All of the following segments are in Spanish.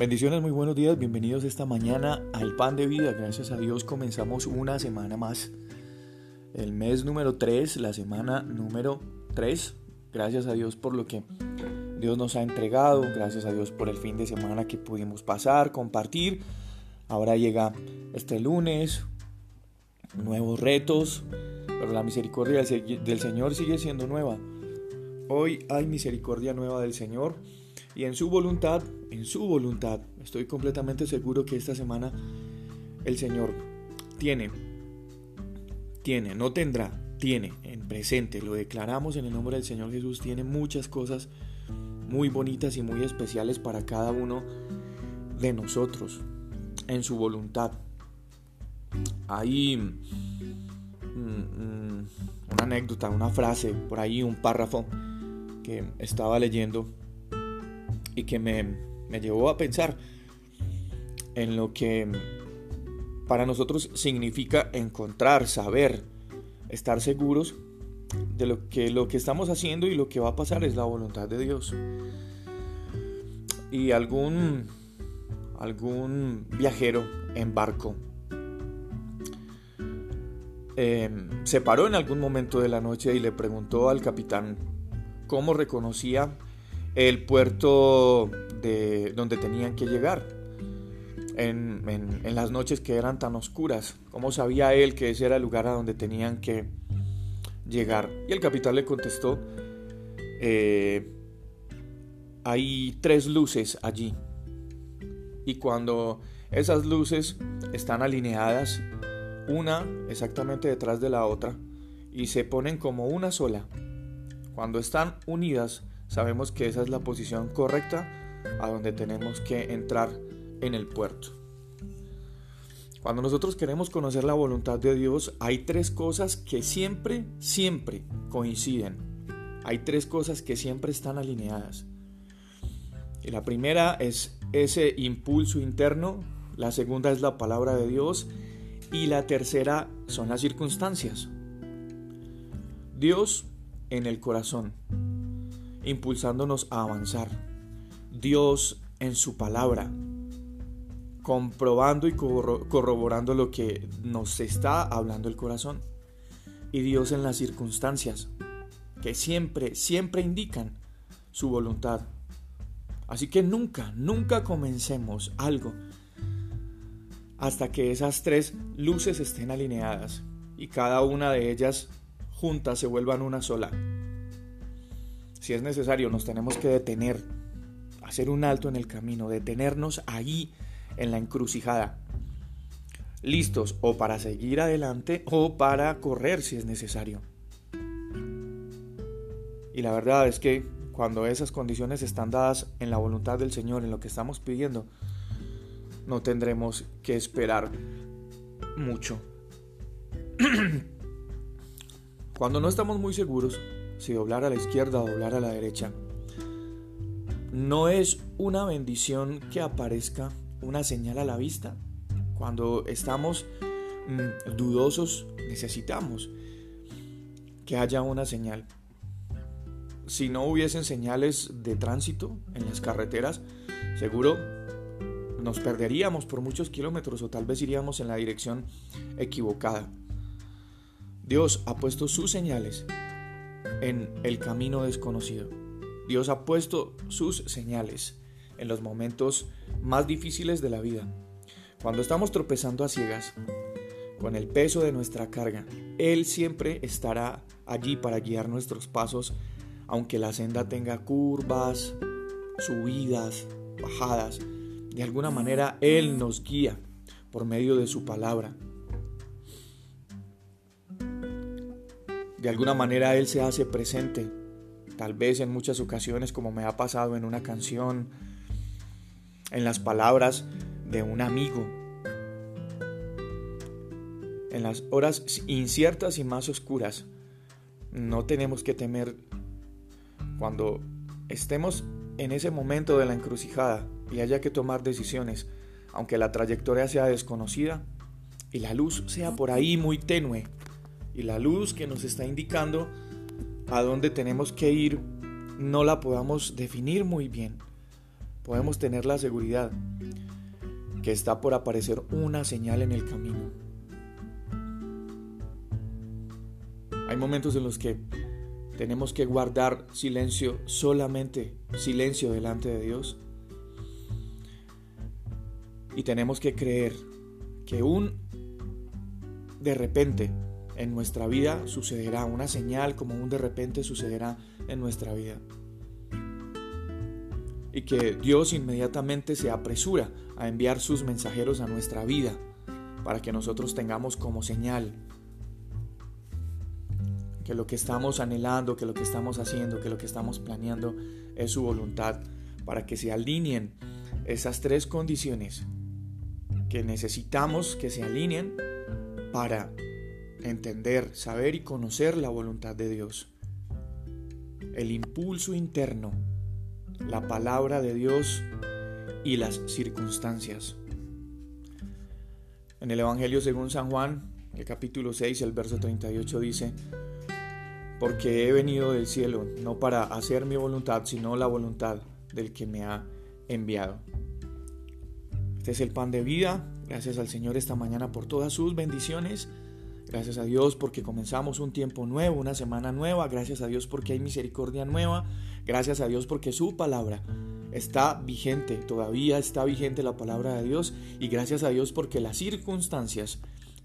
Bendiciones, muy buenos días, bienvenidos esta mañana al Pan de Vida. Gracias a Dios comenzamos una semana más. El mes número 3, la semana número 3. Gracias a Dios por lo que Dios nos ha entregado. Gracias a Dios por el fin de semana que pudimos pasar, compartir. Ahora llega este lunes, nuevos retos, pero la misericordia del Señor sigue siendo nueva. Hoy hay misericordia nueva del Señor y en su voluntad, en su voluntad, estoy completamente seguro que esta semana el Señor tiene, tiene, no tendrá, tiene en presente, lo declaramos en el nombre del Señor Jesús, tiene muchas cosas muy bonitas y muy especiales para cada uno de nosotros, en su voluntad. Hay mm, mm, una anécdota, una frase, por ahí un párrafo que estaba leyendo y que me, llevó a pensar en lo que para nosotros significa encontrar, saber, estar seguros de lo que lo que estamos haciendo y lo que va a pasar es la voluntad de Dios. Y algún algún viajero en barco em, se paró en algún momento de la noche y le preguntó al capitán cómo reconocía el puerto de donde tenían que llegar. En, las noches que eran tan oscuras, ¿cómo sabía él que ese era el lugar a donde tenían que llegar? Y el capitán le contestó, eh, hay tres luces allí. Y cuando esas luces están alineadas, una exactamente detrás de la otra, y se ponen como una sola, cuando están unidas, sabemos que esa es la posición correcta a donde tenemos que entrar en el puerto. Cuando nosotros queremos conocer la voluntad de Dios, hay tres cosas que siempre, siempre coinciden. Hay tres cosas que siempre están alineadas. Y la primera es ese impulso interno, la segunda es la palabra de Dios y la tercera son las circunstancias. Dios en el corazón impulsándonos a avanzar. Dios en su palabra, comprobando y corroborando lo que nos está hablando el corazón. Y Dios en las circunstancias, que siempre, siempre indican su voluntad. Así que nunca, nunca comencemos algo hasta que esas tres luces estén alineadas y cada una de ellas juntas se vuelvan una sola. Si es necesario, nos tenemos que detener, hacer un alto en el camino, detenernos ahí en la encrucijada. Listos o para seguir adelante o para correr si es necesario. Y la verdad es que cuando esas condiciones están dadas en la voluntad del Señor, en lo que estamos pidiendo, no tendremos que esperar mucho. Cuando no estamos muy seguros, si doblar a la izquierda o doblar a la derecha. No es una bendición que aparezca una señal a la vista. Cuando estamos mm, dudosos necesitamos que haya una señal. Si no hubiesen señales de tránsito en las carreteras, seguro nos perderíamos por muchos kilómetros o tal vez iríamos en la dirección equivocada. Dios ha puesto sus señales en el camino desconocido. Dios ha puesto sus señales en los momentos más difíciles de la vida. Cuando estamos tropezando a ciegas, con el peso de nuestra carga, Él siempre estará allí para guiar nuestros pasos, aunque la senda tenga curvas, subidas, bajadas. De alguna manera Él nos guía por medio de su palabra. De alguna manera Él se hace presente, tal vez en muchas ocasiones como me ha pasado en una canción, en las palabras de un amigo, en las horas inciertas y más oscuras. No tenemos que temer cuando estemos en ese momento de la encrucijada y haya que tomar decisiones, aunque la trayectoria sea desconocida y la luz sea por ahí muy tenue y la luz que nos está indicando a dónde tenemos que ir no la podamos definir muy bien. podemos tener la seguridad que está por aparecer una señal en el camino. Hay momentos en los que tenemos que guardar silencio, solamente silencio delante de Dios. Y tenemos que creer que un de repente en nuestra vida sucederá, una señal como un de repente sucederá en nuestra vida. Y que Dios inmediatamente se apresura a enviar sus mensajeros a nuestra vida para que nosotros tengamos como señal que lo que estamos anhelando, que lo que estamos haciendo, que lo que estamos planeando es su voluntad, para que se alineen esas tres condiciones que necesitamos que se alineen para entender, saber y conocer la voluntad de Dios. El impulso interno, la palabra de Dios y las circunstancias. En el Evangelio según San Juan, el capítulo 6, el verso 38 dice, porque he venido del cielo, no para hacer mi voluntad, sino la voluntad del que me ha enviado. Este es el pan de vida. Gracias al Señor esta mañana por todas sus bendiciones. Gracias a Dios porque comenzamos un tiempo nuevo, una semana nueva. Gracias a Dios porque hay misericordia nueva. Gracias a Dios porque su palabra está vigente. Todavía está vigente la palabra de Dios. Y gracias a Dios porque las circunstancias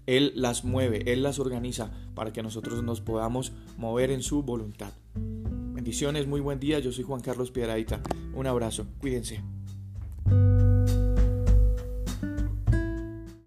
Él las mueve, Él las organiza para que nosotros nos podamos mover en su voluntad. Bendiciones, muy buen día. Yo soy Juan Carlos Piedradita. Un abrazo. Cuídense.